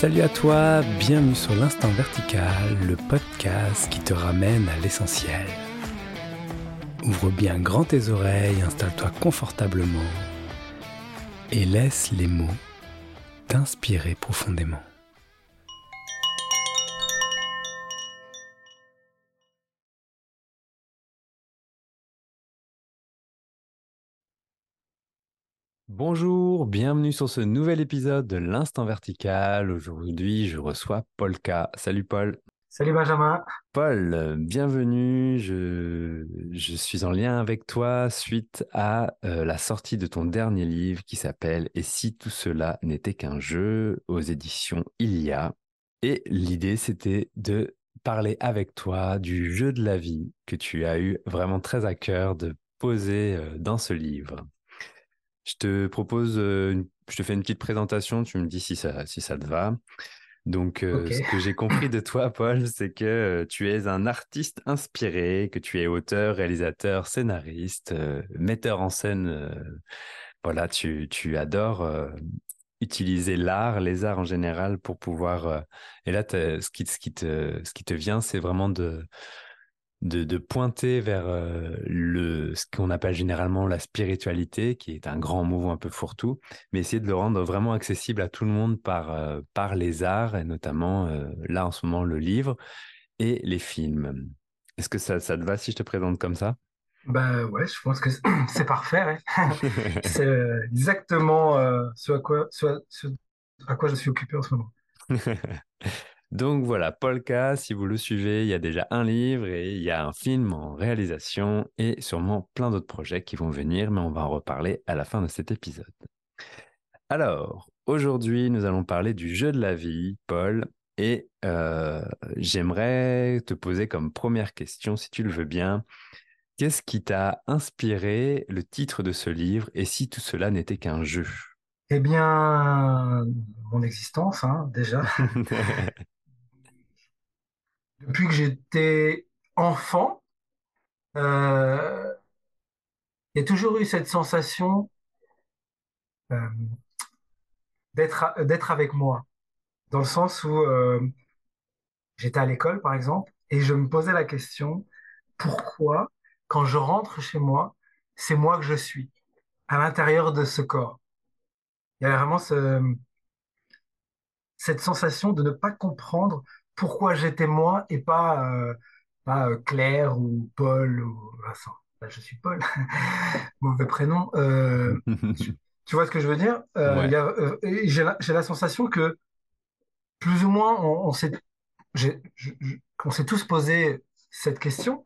Salut à toi, bienvenue sur l'Instant Vertical, le podcast qui te ramène à l'essentiel. Ouvre bien grand tes oreilles, installe-toi confortablement et laisse les mots t'inspirer profondément. Bonjour, bienvenue sur ce nouvel épisode de l'Instant Vertical. Aujourd'hui, je reçois Paul K. Salut Paul. Salut Benjamin. Paul, bienvenue. Je, je suis en lien avec toi suite à euh, la sortie de ton dernier livre qui s'appelle Et si tout cela n'était qu'un jeu aux éditions Ilia. Et l'idée, c'était de parler avec toi du jeu de la vie que tu as eu vraiment très à cœur de poser euh, dans ce livre. Je te propose, euh, je te fais une petite présentation, tu me dis si ça, si ça te va. Donc, euh, ce que j'ai compris de toi, Paul, c'est que euh, tu es un artiste inspiré, que tu es auteur, réalisateur, scénariste, metteur en scène. voilà, tu, tu adores utiliser l'art, les arts en général, pour pouvoir. et là, ce qui, ce, qui te, ce qui te vient, c'est vraiment de de, pointer vers euh, le, ce qu'on appelle généralement la spiritualité, qui est un grand mot un peu fourre-tout, mais essayer de le rendre vraiment accessible à tout le monde par, euh, par les arts, et notamment euh, là en ce moment le livre et les films. Est-ce que ça, ça te va si je te présente comme ça? Bah ouais, je pense que c'est parfait. c'est exactement ce, à quoi, ce à quoi je suis occupé en ce moment. Donc voilà, Polka, si vous le suivez, il y a déjà un livre et il y a un film en réalisation et sûrement plein d'autres projets qui vont venir, mais on va en reparler à la fin de cet épisode. Alors, aujourd'hui, nous allons parler du jeu de la vie, Paul, et euh, j'aimerais te poser comme première question, si tu le veux bien, qu'est-ce qui t'a inspiré le titre de ce livre et si tout cela n'était qu'un jeu? Eh bien, mon existence, hein, déjà. depuis que j'étais enfant, euh, il y a toujours eu cette sensation euh, d'être avec moi, dans le sens où euh, j'étais à l'école, par exemple, et je me posais la question, pourquoi, quand je rentre chez moi, c'est moi que je suis, à l'intérieur de ce corps? Il y a vraiment cette sensation de ne pas comprendre pourquoi j'étais moi et pas, euh, pas euh, Claire ou Paul ou Vincent. je suis Paul, mauvais prénom. Euh, tu, vois ce que je veux dire? J'ai la, sensation que plus ou moins on, s'est tous posé cette question,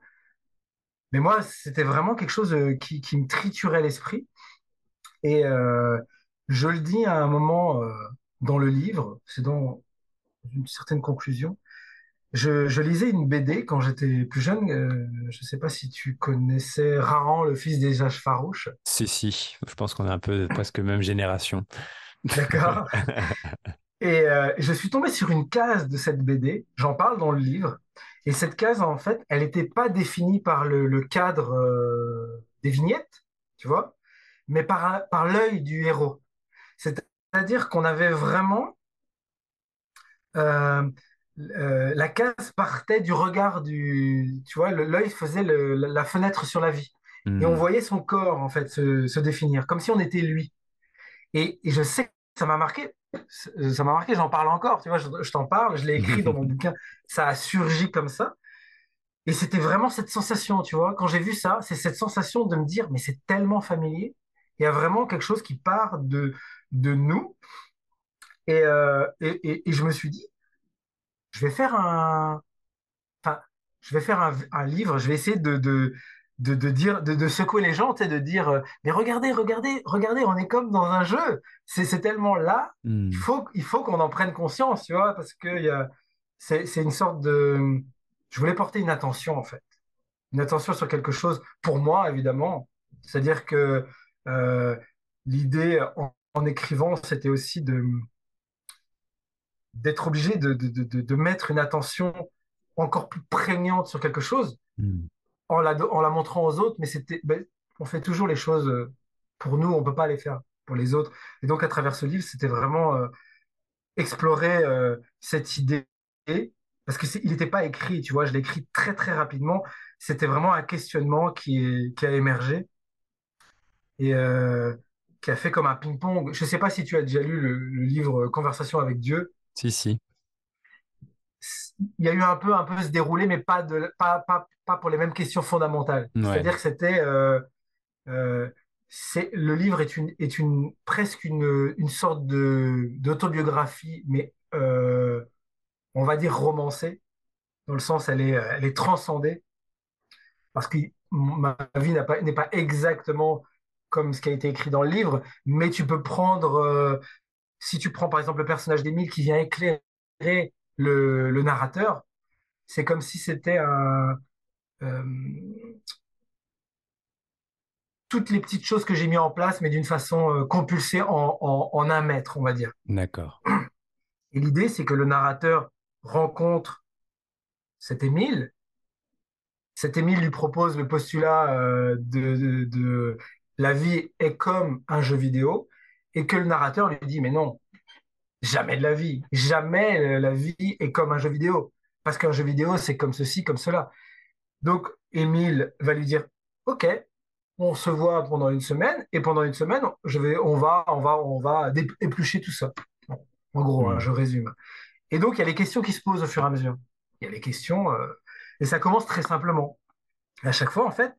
mais moi c'était vraiment quelque chose qui, qui me triturait l'esprit. Et je le dis à un moment dans le livre, c'est dans une certaine conclusion. Je, lisais une BD quand j'étais plus jeune. Euh, je ne sais pas si tu connaissais Raran, le fils des âges farouches. Si, si. Je pense qu'on est un peu presque même génération. D'accord. Et euh, je suis tombé sur une case de cette BD. J'en parle dans le livre. Et cette case, en fait, elle n'était pas définie par le, cadre euh, des vignettes, tu vois, mais par, par l'œil du héros. C'est-à-dire qu'on avait vraiment euh, la case partait du regard du, tu vois, l'œil faisait la fenêtre sur la vie. Et on hmm. voyait son corps, en fait, se, définir, comme si on était lui. Et, je sais que ça m'a marqué, ça m'a marqué, j'en parle encore, tu vois, je, t'en parle, je l'ai écrit dans mon bouquin, ça a surgi comme ça. Et c'était vraiment cette sensation, tu vois, quand j'ai vu ça, c'est cette sensation de me dire, mais c'est tellement familier, il y a vraiment quelque chose qui part de, de nous. Et, euh, et, et je me suis dit, je vais faire un, enfin, je vais faire un, livre, je vais essayer de, de, de, de dire, de, de, secouer les gens, tu sais, de dire, euh, mais regardez, regardez, regardez, on est comme dans un jeu. C'est, tellement là, il hmm. faut, il faut qu'on en prenne conscience, tu vois, parce que c'est, c'est une sorte de, je voulais porter une attention, en fait. Une attention sur quelque chose, pour moi, évidemment. C'est-à-dire que euh, l'idée en, en écrivant, c'était aussi de, d'être obligé de, de, de, de, mettre une attention encore plus prégnante sur quelque chose hmm. en, la, en la montrant aux autres, mais c'était, ben, on fait toujours les choses euh, pour nous, on peut pas les faire pour les autres. Et donc à travers ce livre, c'était vraiment euh, explorer cette idée parce que il n'était pas écrit, tu vois, je l'ai écrit très très rapidement. C'était vraiment un questionnement qui, qui a émergé et qui a fait comme un ping-pong. Je ne sais pas si tu as déjà lu le, livre Conversation avec Dieu. Si, si. Il y a eu un peu, un peu se dérouler, mais pas, de, pas, pas, pas pour les mêmes questions fondamentales. C'est-à-dire que c'était. Euh, euh, le livre est, une, est une, presque une, une sorte d'autobiographie, mais euh, on va dire romancée, dans le sens elle est, elle est transcendée, parce que ma vie n'a pas, n'est pas exactement comme ce qui a été écrit dans le livre, mais tu peux prendre, euh, si tu prends par exemple le personnage d'Émile qui vient éclairer le, narrateur, c'est comme si c'était un... Euh, toutes les petites choses que j'ai mis en place, mais d'une façon euh, compulsée en, en, un mètre, on va dire. D'accord. Et l'idée, c'est que le narrateur rencontre cet Émile. Cet Émile lui propose le postulat de, de, la vie est comme un jeu vidéo et que le narrateur lui dit mais non, jamais de la vie, jamais la vie est comme un jeu vidéo parce qu'un jeu vidéo c'est comme ceci, comme cela. Donc Émile va lui dire ok, on se voit pendant une semaine et pendant une semaine je vais, on va, on va, on va éplucher tout ça. en gros, hein, je résume. Et donc il y a les questions qui se posent au fur et à mesure. Il y a les questions euh, et ça commence très simplement. à chaque fois en fait,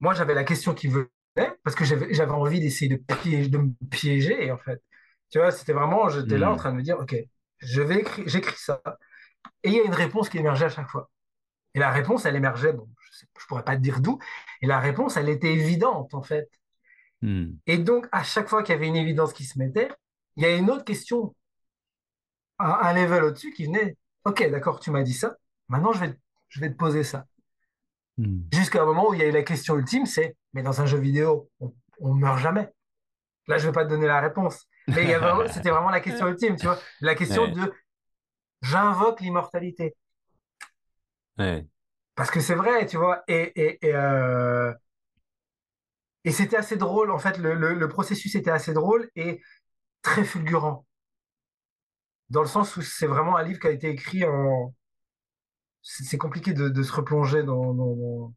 moi j'avais la question qui veut parce que j'avais envie d'essayer de, de me piéger, en fait. Tu vois, c'était vraiment, j'étais là en hmm. train de me dire, OK, je vais écrire, j'écris ça. Et il y a une réponse qui émergeait à chaque fois. Et la réponse, elle émergeait, bon, je ne pourrais pas te dire d'où, et la réponse, elle était évidente, en fait. Hmm. Et donc, à chaque fois qu'il y avait une évidence qui se mettait, il y a une autre question, un, un level au-dessus qui venait, OK, d'accord, tu m'as dit ça, maintenant je vais, je vais te poser ça. Hmm. Jusqu'à un moment où il y a eu la question ultime, c'est mais dans un jeu vidéo, on, ne meurt jamais. Là, je vais pas te donner la réponse. Mais c'était vraiment la question ultime, tu vois. La question de j'invoque l'immortalité. Parce que c'est vrai, tu vois. Et, et, euh, et, c'était assez drôle. En fait, le, le, processus était assez drôle et très fulgurant. Dans le sens où c'est vraiment un livre qui a été écrit en. C'est compliqué de, de, se replonger dans, dans,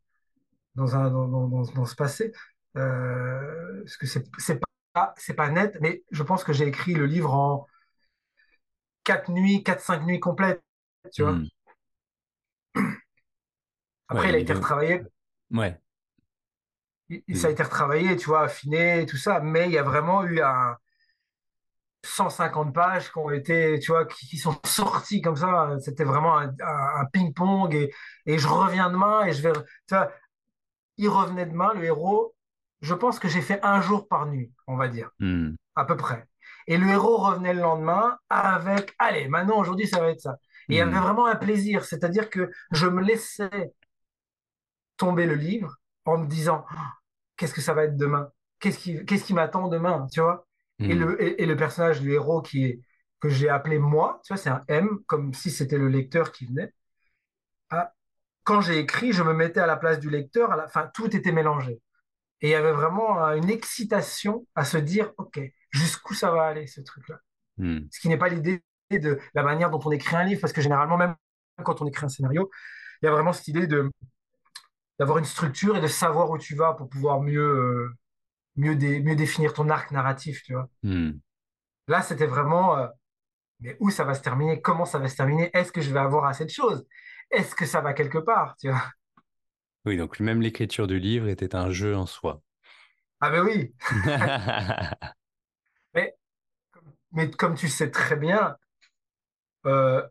dans, un, dans, dans, ce passé. Euh, parce que c'est pas, pas net, mais je pense que j'ai écrit le livre en quatre nuits, quatre, cinq nuits complètes, tu vois. Hmm. Après, il a été retravaillé. Ouais. Ça a été retravaillé, tu vois, affiné, tout ça, mais il y a vraiment eu un 150 pages qui ont été, tu vois, qui, sont sorties comme ça. C'était vraiment un, un ping-pong et, et, je reviens demain et je vais, tu vois, il revenait demain, le héros. Je pense que j'ai fait un jour par nuit, on va dire, hmm. à peu près. Et le héros revenait le lendemain avec, allez, maintenant, aujourd'hui, ça va être ça. Et il y avait hmm. vraiment un plaisir, c'est-à-dire que je me laissais tomber le livre en me disant, oh, qu'est-ce que ça va être demain? Qu'est-ce qui, qu'est-ce qui m'attend demain Tu vois? Et, hmm. le, et, le personnage du héros qui est, que j'ai appelé moi, tu vois, c'est un M, comme si c'était le lecteur qui venait. Ah, quand j'ai écrit, je me mettais à la place du lecteur, à la fin, tout était mélangé. Et il y avait vraiment euh, une excitation à se dire, OK, jusqu'où ça va aller, ce truc-là. Hmm. Ce qui n'est pas l'idée de la manière dont on écrit un livre, parce que généralement, même quand on écrit un scénario, il y a vraiment cette idée de d'avoir une structure et de savoir où tu vas pour pouvoir mieux, euh, mieux, mieux définir ton arc narratif, tu vois. Hmm. Là, c'était vraiment, euh, mais où ça va se terminer? Comment ça va se terminer? Est-ce que je vais avoir assez de choses? Est-ce que ça va quelque part, tu vois? Oui, donc même l'écriture du livre était un jeu en soi. Ah ben oui. mais, mais, comme tu sais très bien, euh,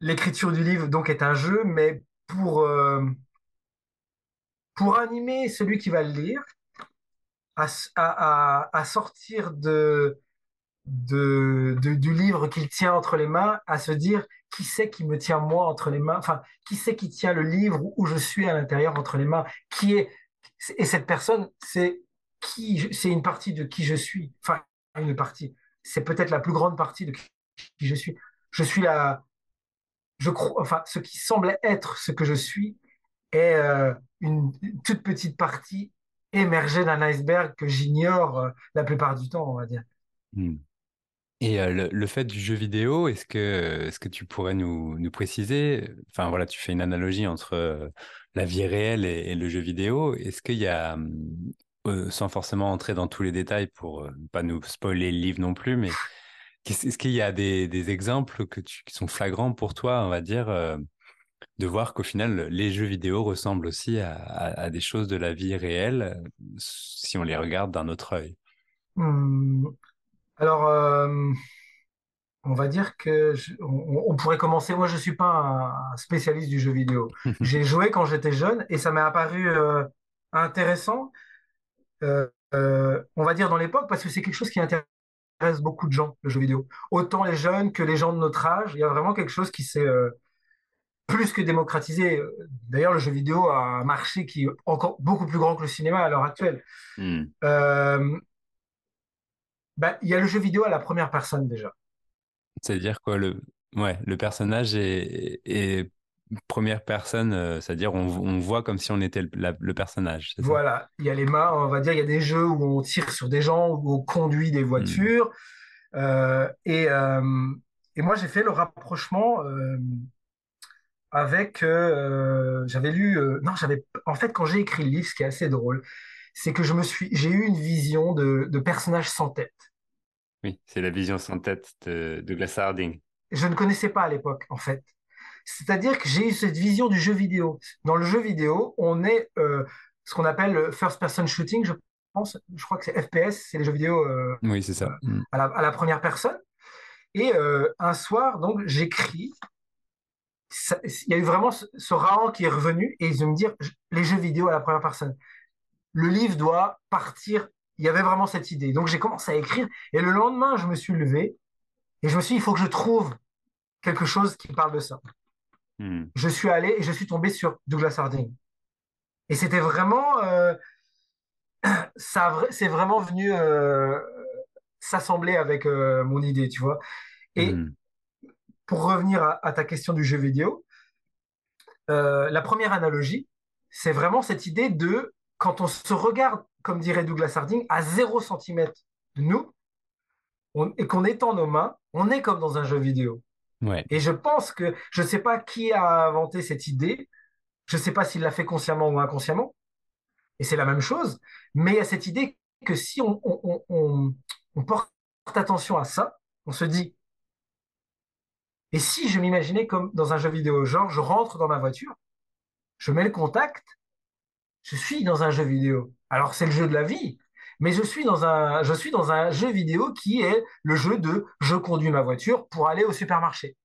l'écriture du livre donc est un jeu, mais pour euh, pour animer celui qui va le lire à sortir de du livre qu'il tient entre les mains à se dire qui c'est qui me tient moi entre les mains, enfin, qui c'est qui tient le livre où je suis à l'intérieur entre les mains, qui est, et cette personne, c'est qui, c'est une partie de qui je suis, enfin, une partie, c'est peut-être la plus grande partie de qui je suis. Je suis la, je crois, enfin, ce qui semble être ce que je suis est euh, une, toute petite partie émergée d'un iceberg que j'ignore euh, la plupart du temps, on va dire. Hmm. Et le, fait du jeu vidéo, est-ce que, est-ce que tu pourrais nous, nous préciser, enfin voilà, tu fais une analogie entre la vie réelle et, le jeu vidéo. Est-ce qu'il y a, sans forcément entrer dans tous les détails pour ne pas nous spoiler le livre non plus, mais est-ce qu'il y a des, des exemples que tu, qui sont flagrants pour toi, on va dire, de voir qu'au final, les jeux vidéo ressemblent aussi à, à, des choses de la vie réelle si on les regarde d'un autre œil mmh. Alors, euh, on va dire que on, pourrait commencer. Moi, je suis pas un spécialiste du jeu vidéo. J'ai joué quand j'étais jeune et ça m'est apparu euh, intéressant. Euh, on va dire dans l'époque parce que c'est quelque chose qui intéresse beaucoup de gens, le jeu vidéo. Autant les jeunes que les gens de notre âge. Il y a vraiment quelque chose qui s'est plus que démocratisé. D'ailleurs, le jeu vidéo a un marché qui est encore beaucoup plus grand que le cinéma à l'heure actuelle. Hmm. Bah, il y a le jeu vidéo à la première personne déjà. C'est-à-dire quoi le, ouais, le personnage est, première personne, euh, c'est-à-dire on, voit comme si on était le, personnage. Voilà, il y a les mains, on va dire, il y a des jeux où on tire sur des gens, où on conduit des voitures. Hmm. Euh, et, euh, et, moi, j'ai fait le rapprochement avec. j'avais lu. non, j'avais. En fait, quand j'ai écrit le livre, ce qui est assez drôle, c'est que je me suis, j'ai eu une vision de, de personnage sans tête. Oui, c'est la vision sans tête de Douglas Harding. Je ne connaissais pas à l'époque, en fait. C'est-à-dire que j'ai eu cette vision du jeu vidéo. Dans le jeu vidéo, on est euh, ce qu'on appelle le first person shooting, je pense. Je crois que c'est FPS, c'est les jeux vidéo euh, oui, c'est ça. Euh, à, la, première personne. Et un soir, donc, j'écris. Il y a eu vraiment ce, ce qui est revenu et de me dire les jeux vidéo à la première personne. Le livre doit partir il y avait vraiment cette idée. Donc j'ai commencé à écrire et le lendemain, je me suis levé et je me suis dit, il faut que je trouve quelque chose qui parle de ça. Hmm. Je suis allé et je suis tombé sur Douglas Harding. Et c'était vraiment, euh, ça, c'est vraiment venu euh, s'assembler avec euh, mon idée, tu vois. Et hmm. Pour revenir à, ta question du jeu vidéo, la première analogie, c'est vraiment cette idée de quand on se regarde comme dirait Douglas Harding, à 0 cm de nous, et qu'on étend nos mains, on est comme dans un jeu vidéo. Et je pense que, je ne sais pas qui a inventé cette idée, je ne sais pas s'il l'a fait consciemment ou inconsciemment, et c'est la même chose, mais il y a cette idée que si on, on porte attention à ça, on se dit, et si je m'imaginais comme dans un jeu vidéo, genre je rentre dans ma voiture, je mets le contact, je suis dans un jeu vidéo. Alors c'est le jeu de la vie, mais je suis dans un, jeu vidéo qui est le jeu de je conduis ma voiture pour aller au supermarché.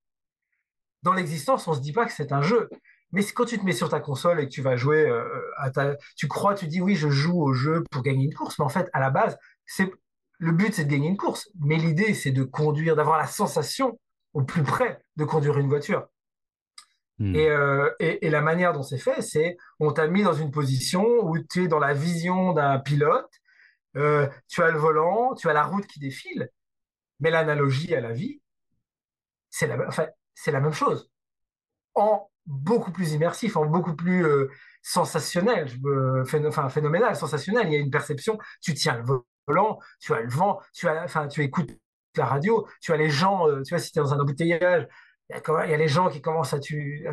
Dans l'existence, on se dit pas que c'est un jeu. Mais quand tu te mets sur ta console et que tu vas jouer euh, à ta, tu crois, tu dis oui, je joue au jeu pour gagner une course, mais en fait, à la base, c'est le but, c'est de gagner une course. Mais l'idée, c'est de conduire, d'avoir la sensation au plus près de conduire une voiture. Hmm. Euh, et, et, la manière dont c'est fait, c'est on t'a mis dans une position où tu es dans la vision d'un pilote, euh, tu as le volant, tu as la route qui défile, mais l'analogie à la vie, c'est la, enfin, la même chose, en beaucoup plus immersif, en beaucoup plus euh, sensationnel, enfin, phénoménal, sensationnel. Il y a une perception, tu tiens le volant, tu as le vent, tu, as, enfin, tu écoutes la radio, tu as les gens, tu vois, si tu es dans un embouteillage, il y, a les gens qui commencent à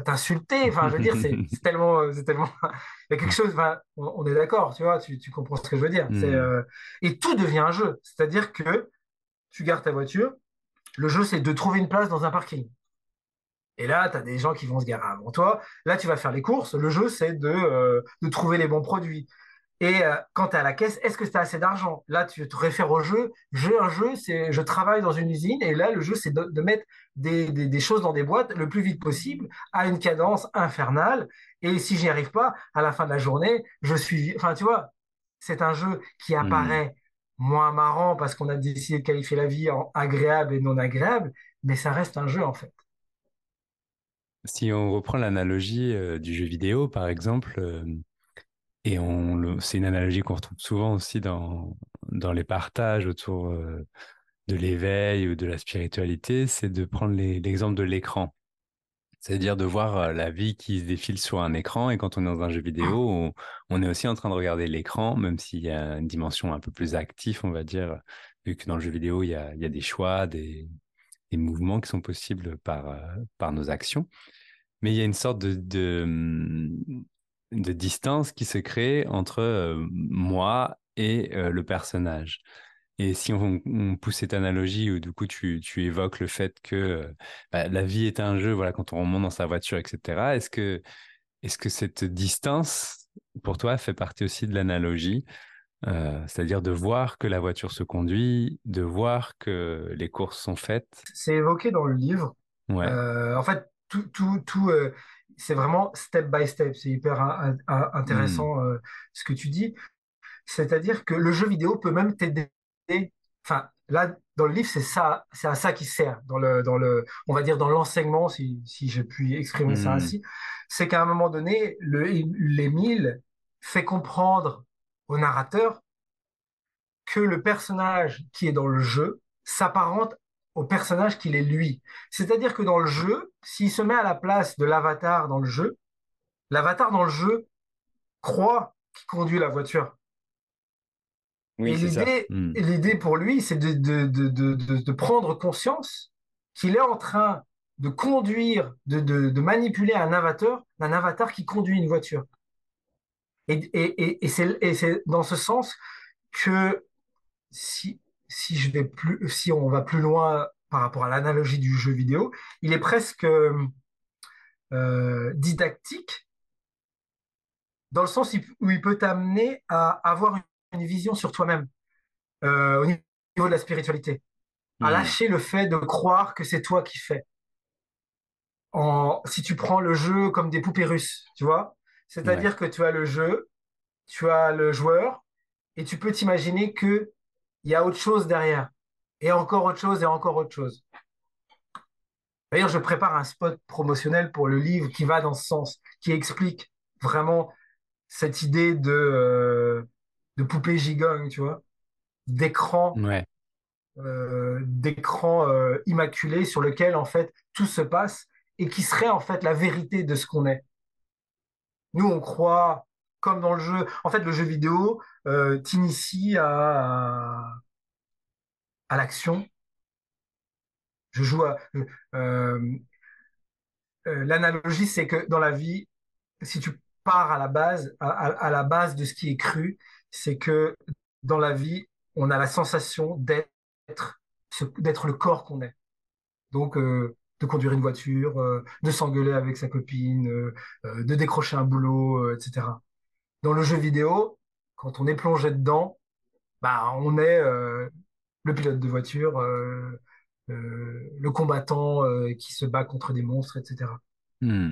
t'insulter. Enfin, je veux dire, c'est tellement, euh, c'est tellement. Il y a quelque chose. Enfin, on, est d'accord, tu vois, tu, tu, comprends ce que je veux dire. Hmm. Euh, et tout devient un jeu. C'est-à-dire que tu gardes ta voiture. Le jeu, c'est de trouver une place dans un parking. Et là, tu as des gens qui vont se garer avant toi. Là, tu vas faire les courses. Le jeu, c'est de, euh, de trouver les bons produits. Et euh, quand tu es à la caisse, est-ce que tu as assez d'argent? Là, tu te réfères au jeu. Jeu, un jeu, c'est je travaille dans une usine et là, le jeu, c'est de, mettre des, des, choses dans des boîtes le plus vite possible à une cadence infernale. Et si j'y arrive pas, à la fin de la journée, je suis. Enfin, tu vois, c'est un jeu qui hmm. apparaît moins marrant parce qu'on a décidé de qualifier la vie en agréable et non agréable, mais ça reste un jeu en fait. Si on reprend l'analogie euh, du jeu vidéo, par exemple, euh, et on, c'est une analogie qu'on retrouve souvent aussi dans, dans les partages autour euh, de l'éveil ou de la spiritualité, c'est de prendre l'exemple de l'écran. C'est-à-dire de voir euh, la vie qui se défile sur un écran et quand on est dans un jeu vidéo, on, est aussi en train de regarder l'écran, même s'il y a une dimension un peu plus active, on va dire, vu que dans le jeu vidéo, il y a, des choix, des, mouvements qui sont possibles par, par nos actions. Mais il y a une sorte de, de, distance qui se crée entre moi et le personnage. Et si on, pousse cette analogie où du coup tu, évoques le fait que bah, la vie est un jeu, voilà, quand on remonte dans sa voiture, etc. Est-ce que, est-ce que cette distance, pour toi, fait partie aussi de l'analogie euh, c'est-à-dire de voir que la voiture se conduit, de voir que les courses sont faites? C'est évoqué dans le livre. Ouais. Euh, en fait, tout, tout, tout euh, c'est vraiment step by step. C'est hyper intéressant hmm. ce que tu dis. C'est-à-dire que le jeu vidéo peut même t'aider. Enfin, là, dans le livre, c'est ça, c'est à ça qui sert. Dans le, dans le, on va dire dans l'enseignement, si, si je puis exprimer ça hmm. ainsi, c'est qu'à un moment donné, l'Émile fait comprendre au narrateur que le personnage qui est dans le jeu s'apparente au personnage qu'il est lui. C'est-à-dire que dans le jeu, s'il se met à la place de l'avatar dans le jeu, l'avatar dans le jeu croit qu'il conduit la voiture. et hmm. l'idée, pour lui, c'est de, de, prendre conscience qu'il est en train de conduire, de, manipuler un avatar, un avatar qui conduit une voiture. Et, c'est dans ce sens que si, si, je vais plus, si on va plus loin par rapport à l'analogie du jeu vidéo, il est presque euh, didactique dans le sens où il peut t'amener à avoir une vision sur toi-même euh, au niveau de la spiritualité, à hmm. lâcher le fait de croire que c'est toi qui fais. En, si tu prends le jeu comme des poupées russes, tu vois, c'est-à-dire que tu as le jeu, tu as le joueur, et tu peux t'imaginer qu'il y a autre chose derrière, et encore autre chose, et encore autre chose. D'ailleurs, je prépare un spot promotionnel pour le livre qui va dans ce sens, qui explique vraiment cette idée de, euh, de poupée gigogne, tu vois, d'écran, euh, d'écran euh, immaculé sur lequel en fait tout se passe et qui serait en fait la vérité de ce qu'on est. Nous, on croit, comme dans le jeu, en fait, le jeu vidéo euh, t'initie à, à, l'action. Je joue à. Euh, euh, l'analogie, c'est que dans la vie, si tu pars à la base, à, la base de ce qui est cru, c'est que dans la vie, on a la sensation d'être d'être le corps qu'on est. Donc, de conduire une voiture, de s'engueuler avec sa copine, de décrocher un boulot, etc. Dans le jeu vidéo, quand on est plongé dedans, bah, on est le pilote de voiture, le combattant qui se bat contre des monstres, etc. Hmm.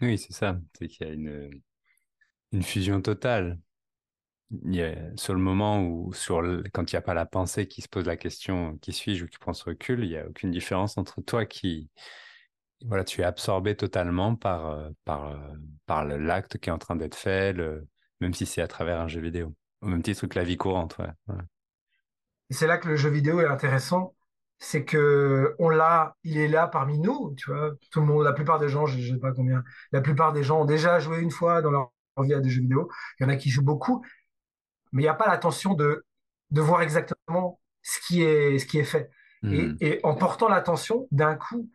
Oui, c'est ça. C'est qu'il y a une, fusion totale sur le moment où, sur quand il n'y a pas la pensée qui se pose la question qui suis-je ou qui prend ce recul, il n'y a aucune différence entre toi qui, voilà, tu es absorbé totalement par, euh, par, euh, par l'acte qui est en train d'être fait, même si c'est à travers un jeu vidéo. Au même titre que la vie courante. Ouais. Et c'est là que le jeu vidéo est intéressant, c'est que on l'a, il est là parmi nous, tu vois. Tout le monde, la plupart des gens, je, sais pas combien, la plupart des gens ont déjà joué une fois dans leur vie à des jeux vidéo. Il y en a qui jouent beaucoup, mais il n'y a pas l'attention de, de voir exactement ce qui est, ce qui est fait. Et, en portant l'attention, d'un coup,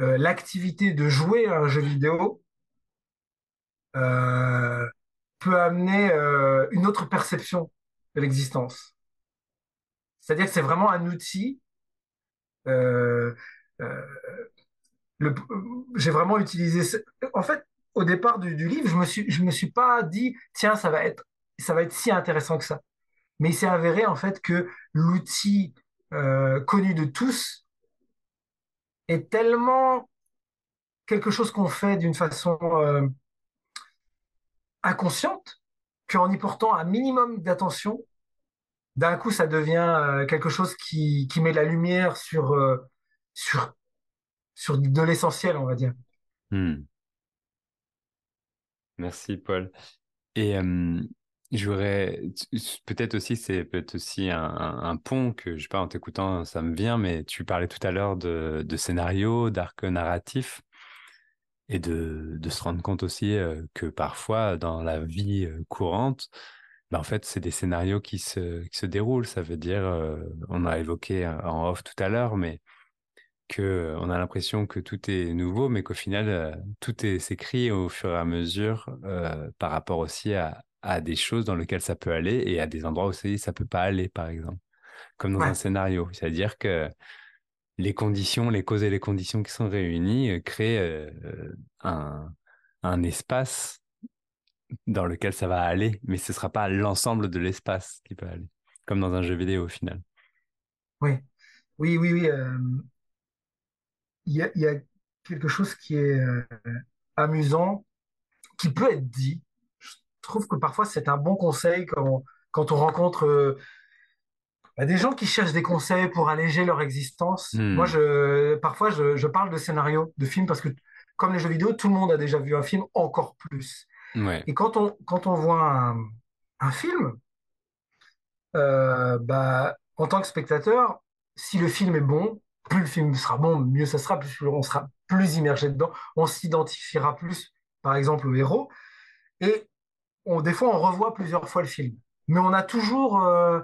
euh, l'activité de jouer à un jeu vidéo euh, peut amener euh, une autre perception de l'existence. C'est-à-dire que c'est vraiment un outil. J'ai vraiment utilisé. En fait, au départ du, livre, je me suis, je me suis pas dit, tiens, ça va être ça va être si intéressant que ça. Mais il s'est avéré en fait que l'outil connu de tous est tellement quelque chose qu'on fait d'une façon euh, inconsciente qu'en y portant un minimum d'attention, d'un coup, ça devient euh, quelque chose qui, met la lumière sur, sur, sur de l'essentiel, on va dire. Hmm. Merci, Paul. J'aurais peut-être aussi, c'est peut-être aussi un, pont que, je sais pas, en t'écoutant, ça me vient, mais tu parlais tout à l'heure de, de scénario, d'arc narratif, et de, de se rendre compte aussi euh, que parfois, dans la vie euh, courante, bah, en fait, c'est des scénarios qui se, qui se déroulent. Ça veut dire, on a évoqué en off tout à l'heure, mais que on a l'impression que tout est nouveau, mais qu'au final, tout est s'écrit au fur et à mesure par rapport aussi à, à des choses dans lesquelles ça peut aller et à des endroits où ça peut pas aller, par exemple, comme dans un scénario. C'est-à-dire que les conditions, les causes et les conditions qui sont réunies euh, créent euh, un, un, espace dans lequel ça va aller, mais ce ne sera pas l'ensemble de l'espace qui peut aller, comme dans un jeu vidéo au final. Oui, oui, oui, oui. Euh, il y, a, y, a, quelque chose qui est amusant, qui peut être dit. Je trouve que parfois c'est un bon conseil quand, quand on rencontre bah, des gens qui cherchent des conseils pour alléger leur existence. Hmm. Moi, je, parfois, je, parle de scénarios, de films, parce que comme les jeux vidéo, tout le monde a déjà vu un film, encore plus. Et quand on, quand on voit un, film, euh, bah, en tant que spectateur, si le film est bon, plus le film sera bon, mieux ça sera, plus on sera plus immergé dedans, on s'identifiera plus, par exemple, au héros. Et on, des fois, on revoit plusieurs fois le film. Mais on a toujours euh,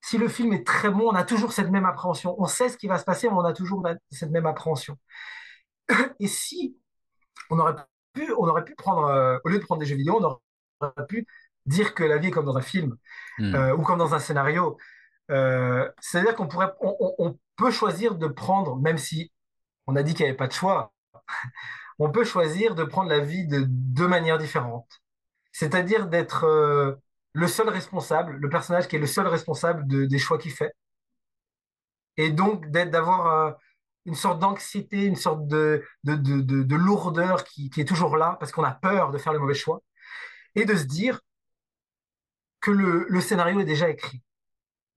si le film est très bon, on a toujours cette même appréhension. On sait ce qui va se passer, mais on a toujours cette même appréhension. Et si on aurait pu, on aurait pu prendre, euh, au lieu de prendre des jeux vidéo, on aurait pu dire que la vie est comme dans un film hmm. euh, ou comme dans un scénario. C'est-à-dire qu'on pourrait, on, peut choisir de prendre, même si on a dit qu'il n'y avait pas de choix, on peut choisir de prendre la vie de deux manières différentes. C'est-à-dire d'être le seul responsable, le personnage qui est le seul responsable des choix qu'il fait. Et donc d'avoir euh, une sorte d'anxiété, une sorte de, de, lourdeur qui, est toujours là parce qu'on a peur de faire le mauvais choix. Et de se dire que le, scénario est déjà écrit.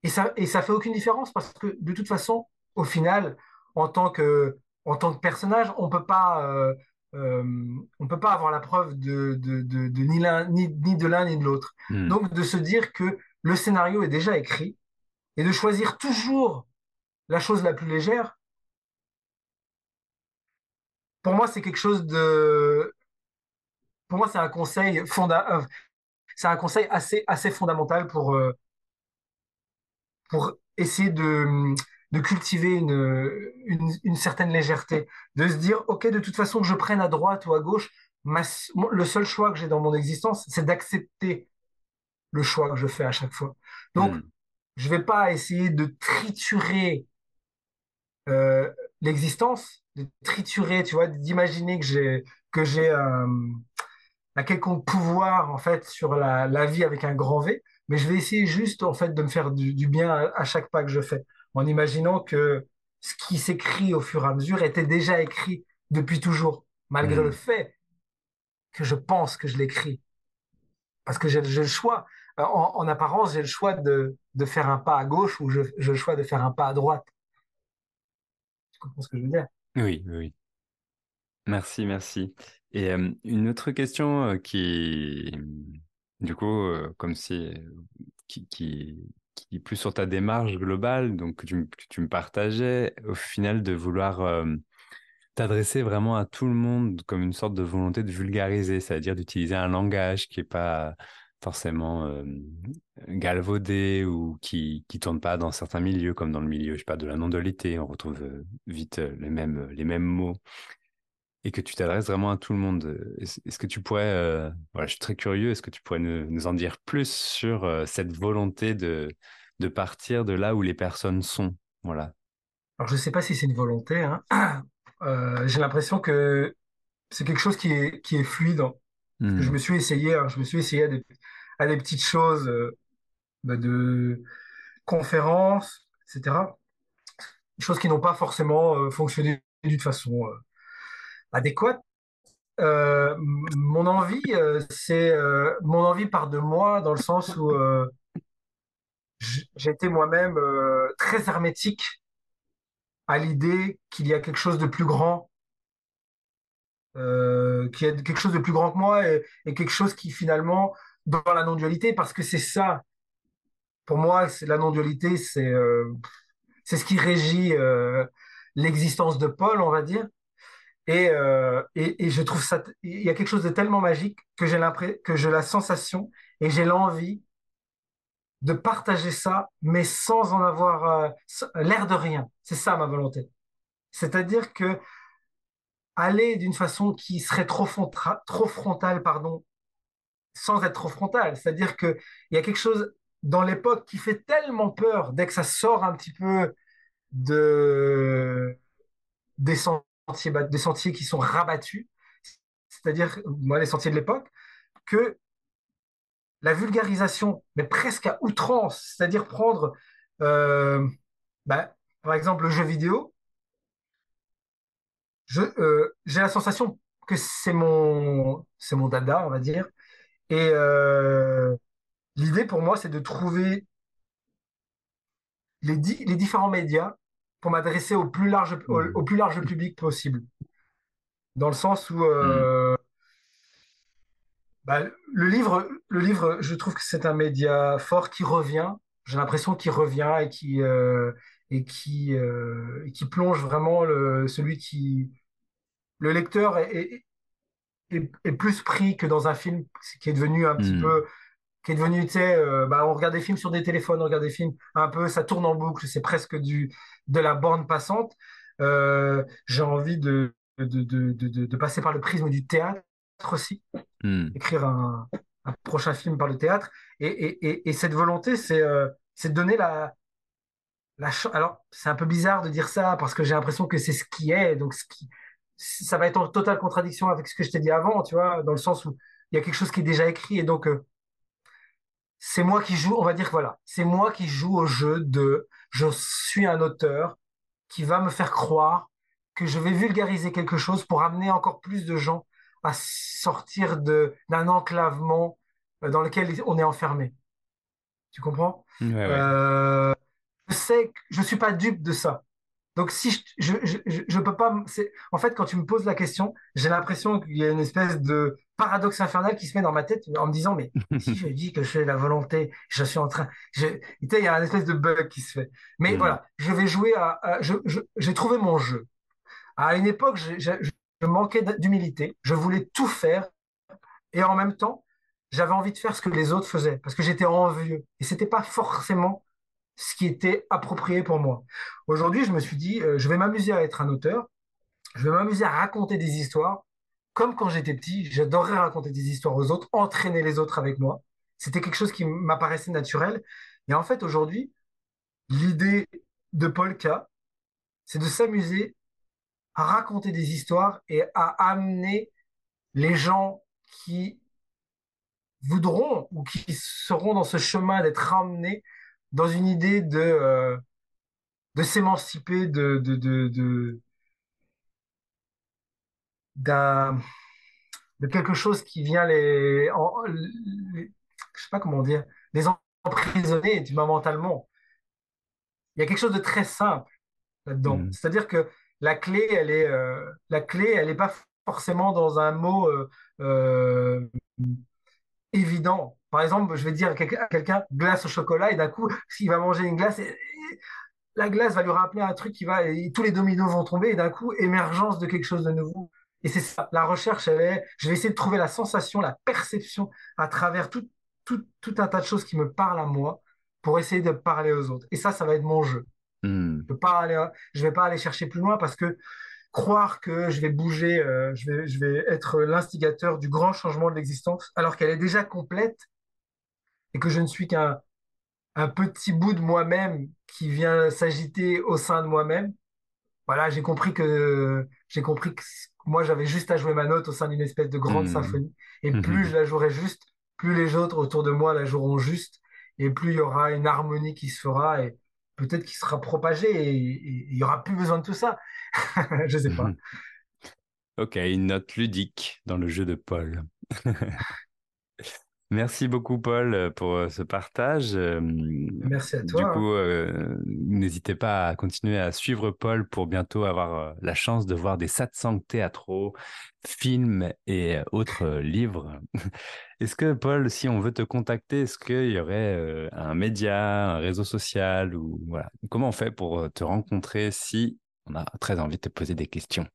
Et ça, et ça fait aucune différence parce que de toute façon, au final, en tant que, en tant que personnage, on peut pas, euh, euh, on ne peut pas avoir la preuve de, ni, l'un, ni, de l'un ni de l'autre. Hmm. Donc de se dire que le scénario est déjà écrit et de choisir toujours la chose la plus légère, pour moi c'est quelque chose de... Pour moi c'est un conseil fonda... Euh, c'est un conseil assez, assez fondamental pour, euh, pour essayer de de cultiver une, une, certaine légèreté, de se dire, OK, de toute façon, que je prenne à droite ou à gauche, le seul choix que j'ai dans mon existence, c'est d'accepter le choix que je fais à chaque fois. Donc, hmm. je vais pas essayer de triturer euh, l'existence, de triturer, tu vois, d'imaginer que j'ai que j'ai un, quelconque pouvoir en fait sur la, la, vie avec un grand V, mais je vais essayer juste en fait de me faire du, bien à chaque pas que je fais en imaginant que ce qui s'écrit au fur et à mesure était déjà écrit depuis toujours, malgré le hmm. fait que je pense que je l'écris. Parce que j'ai le choix. Euh, en, apparence, j'ai le choix de, faire un pas à gauche ou j'ai le choix de faire un pas à droite. Tu comprends ce que je veux dire? Oui, oui. Merci, merci. Et euh, une autre question euh, qui, du coup, comme si, qui, qui plus sur ta démarche globale, donc que tu, me partageais, au final de vouloir t'adresser vraiment à tout le monde comme une sorte de volonté de vulgariser, c'est-à-dire d'utiliser un langage qui n'est pas forcément galvaudé ou qui qui tourne pas dans certains milieux comme dans le milieu je sais pas de la non-dualité. On retrouve vite les mêmes les mêmes mots et que tu t'adresses vraiment à tout le monde. Est-ce que tu pourrais, voilà, je suis très curieux, est-ce que tu pourrais nous, en dire plus sur cette volonté de, de partir de là où les personnes sont? Voilà. Alors, je ne sais pas si c'est une volonté. Hein. Euh, j'ai l'impression que c'est quelque chose qui est, qui est fluide. Hein. Je hmm. me suis essayé, hein, je me suis essayé à des, petites choses euh, bah, de conférences, etc. Des choses qui n'ont pas forcément euh, fonctionné d'une façon adéquate. mon envie, c'est mon envie part de moi dans le sens où j'étais moi-même euh, très hermétique à l'idée qu'il y a quelque chose de plus grand, euh, qu'il y a quelque chose de plus grand que moi et, quelque chose qui finalement, dans la non-dualité, parce que c'est ça, pour moi, la non-dualité, c'est euh, c'est ce qui régit euh, l'existence de Paul, on va dire. Et, et, et, je trouve ça, il y a quelque chose de tellement magique que j'ai que j'ai la sensation et j'ai l'envie de partager ça, mais sans en avoir euh, l'air de rien. C'est ça ma volonté. C'est-à-dire que aller d'une façon qui serait trop, trop frontale, pardon, sans être trop frontale. C'est-à-dire qu'il y a quelque chose dans l'époque qui fait tellement peur dès que ça sort un petit peu de, des, sentiers, des sentiers qui sont rabattus, c'est-à-dire, moi, les sentiers de l'époque, que la vulgarisation, mais presque à outrance, c'est-à-dire prendre, euh, bah, par exemple, le jeu vidéo, euh, j'ai la sensation que c'est mon, c'est dada, on va dire. Et euh, l'idée pour moi, c'est de trouver les différents médias pour m'adresser au plus large, au, plus large public possible. Dans le sens où euh, bah, le livre, le livre, je trouve que c'est un média fort qui revient. J'ai l'impression qu'il revient et qui et qui qui plonge vraiment le, celui qui le lecteur est, est, plus pris que dans un film qui est devenu un petit hmm. peu qui est devenu, tu sais, euh, bah, on regarde des films sur des téléphones, on regarde des films un peu, ça tourne en boucle, c'est presque du, de la bande passante. Euh, j'ai envie de de, de, de, de, passer par le prisme du théâtre aussi, hmm. écrire un, un, prochain film par le théâtre. Et, et, et, cette volonté, c'est euh, c'est de donner la, la Alors, c'est un peu bizarre de dire ça parce que j'ai l'impression que c'est ce qui est, donc ce qui, ça va être en totale contradiction avec ce que je t'ai dit avant, tu vois, dans le sens où il y a quelque chose qui est déjà écrit et donc euh, c'est moi qui joue, on va dire voilà, c'est moi qui joue au jeu de je suis un auteur qui va me faire croire que je vais vulgariser quelque chose pour amener encore plus de gens à sortir de d'un enclavement euh, dans lequel on est enfermé. Tu comprends? Euh, Je sais que je suis pas dupe de ça. Donc, si je, je, je, peux pas. En fait, quand tu me poses la question, j'ai l'impression qu'il y a une espèce de paradoxe infernal qui se met dans ma tête en me disant Mais si je dis que je fais la volonté, je suis en train. Je... Il y a une espèce de bug qui se fait. Mais mm. voilà, je vais jouer à. J'ai trouvé mon jeu. À une époque, je manquais d'humilité. Je voulais tout faire. Et en même temps, j'avais envie de faire ce que les autres faisaient parce que j'étais envieux. Et c'était pas forcément ce qui était approprié pour moi. Aujourd'hui, je me suis dit, euh, je vais m'amuser à être un auteur, je vais m'amuser à raconter des histoires, comme quand j'étais petit, j'adorais raconter des histoires aux autres, entraîner les autres avec moi. C'était quelque chose qui m'apparaissait naturel. Et en fait, aujourd'hui, l'idée de K, c'est de s'amuser à raconter des histoires et à amener les gens qui voudront ou qui seront dans ce chemin d'être ramenés dans une idée de, euh, de s'émanciper de, de, de, d'un, de quelque chose qui vient les, je sais pas comment dire, les emprisonner mentalement. Il y a quelque chose de très simple là-dedans. Mm. C'est-à-dire que la clé, elle est, euh, la clé, elle n'est pas forcément dans un mot euh, évident. Par exemple, je vais dire à quelqu'un glace au chocolat et d'un coup, s'il va manger une glace, la glace va lui rappeler un truc qui va, et tous les dominos vont tomber et d'un coup, émergence de quelque chose de nouveau. Et c'est ça, la recherche, elle est, je vais essayer de trouver la sensation, la perception à travers tout, tout, tout un tas de choses qui me parlent à moi pour essayer de parler aux autres. Et ça, ça va être mon jeu. Hmm. Je ne vais pas aller chercher plus loin parce que croire que je vais bouger, euh, je, vais, je vais être l'instigateur du grand changement de l'existence, alors qu'elle est déjà complète et que je ne suis qu'un un petit bout de moi-même qui vient s'agiter au sein de moi-même. Voilà, j'ai compris que j'ai compris que moi j'avais juste à jouer ma note au sein d'une espèce de grande hmm. symphonie. Et hmm. plus je la jouerai juste, plus les autres autour de moi la joueront juste, et plus il y aura une harmonie qui se fera et peut-être qui sera propagée et il y aura plus besoin de tout ça. je sais pas. Ok, une note ludique dans le jeu de Paul. Merci beaucoup, Paul, pour euh, ce partage. Euh, Merci à toi. Du coup, euh, n'hésitez pas à continuer à suivre Paul pour bientôt avoir la chance de voir des satsangs théâtraux, films et autres livres. Est-ce que, Paul, si on veut te contacter, est-ce qu'il y aurait un média, un réseau social ou voilà Comment on fait pour te rencontrer si on a très envie de te poser des questions?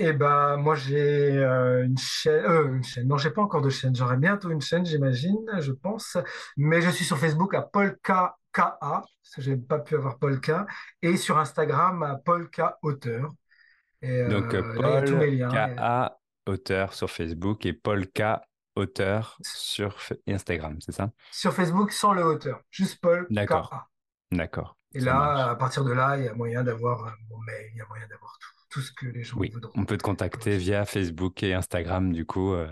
Eh ben, moi, j'ai euh, une chaîne, euh, une chaîne. Non, j'ai pas encore de chaîne. J'aurai bientôt une chaîne, j'imagine, je pense. Mais je suis sur Facebook à Polka KA, parce que j'ai pas pu avoir Polka, et sur Instagram à Polka Auteur. Et Donc, euh, là, il y a tous mes liens. KA Auteur sur Facebook et Polka Auteur sur Instagram, c'est ça? Sur Facebook sans le auteur, juste Paul D'accord. D'accord. Et là, à partir de là, il y a moyen d'avoir mon mail, il y a moyen d'avoir tout tout ce que les gens oui, On peut te contacter via Facebook et Instagram, du coup, euh,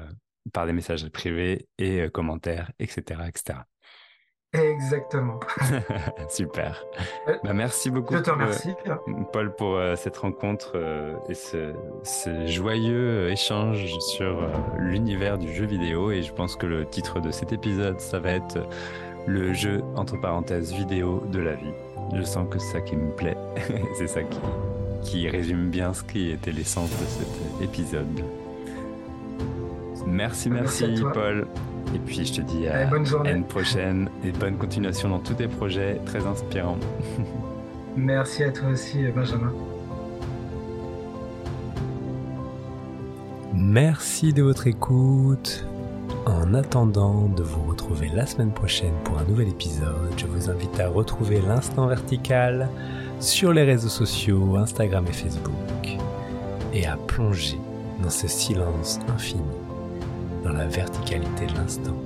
par des messages privés et euh, commentaires, etc., etc. Exactement. Super. Bah, merci beaucoup. Je te remercie. Paul, pour euh, cette rencontre et ce, ce, joyeux échange sur l'univers du jeu vidéo. Et je pense que le titre de cet épisode, ça va être le jeu, entre parenthèses, vidéo de la vie. Je sens que c'est ça qui me plaît. c'est ça qui, qui résume bien ce qui était l'essence de cet épisode. Merci, merci, Paul. Et puis je te dis à une prochaine et bonne continuation dans tous tes projets très inspirants. merci à toi aussi, Benjamin. Merci de votre écoute. En attendant de vous retrouver la semaine prochaine pour un nouvel épisode, je vous invite à retrouver l'instant vertical sur les réseaux sociaux, Instagram et Facebook, et à plonger dans ce silence infini, dans la verticalité de l'instant.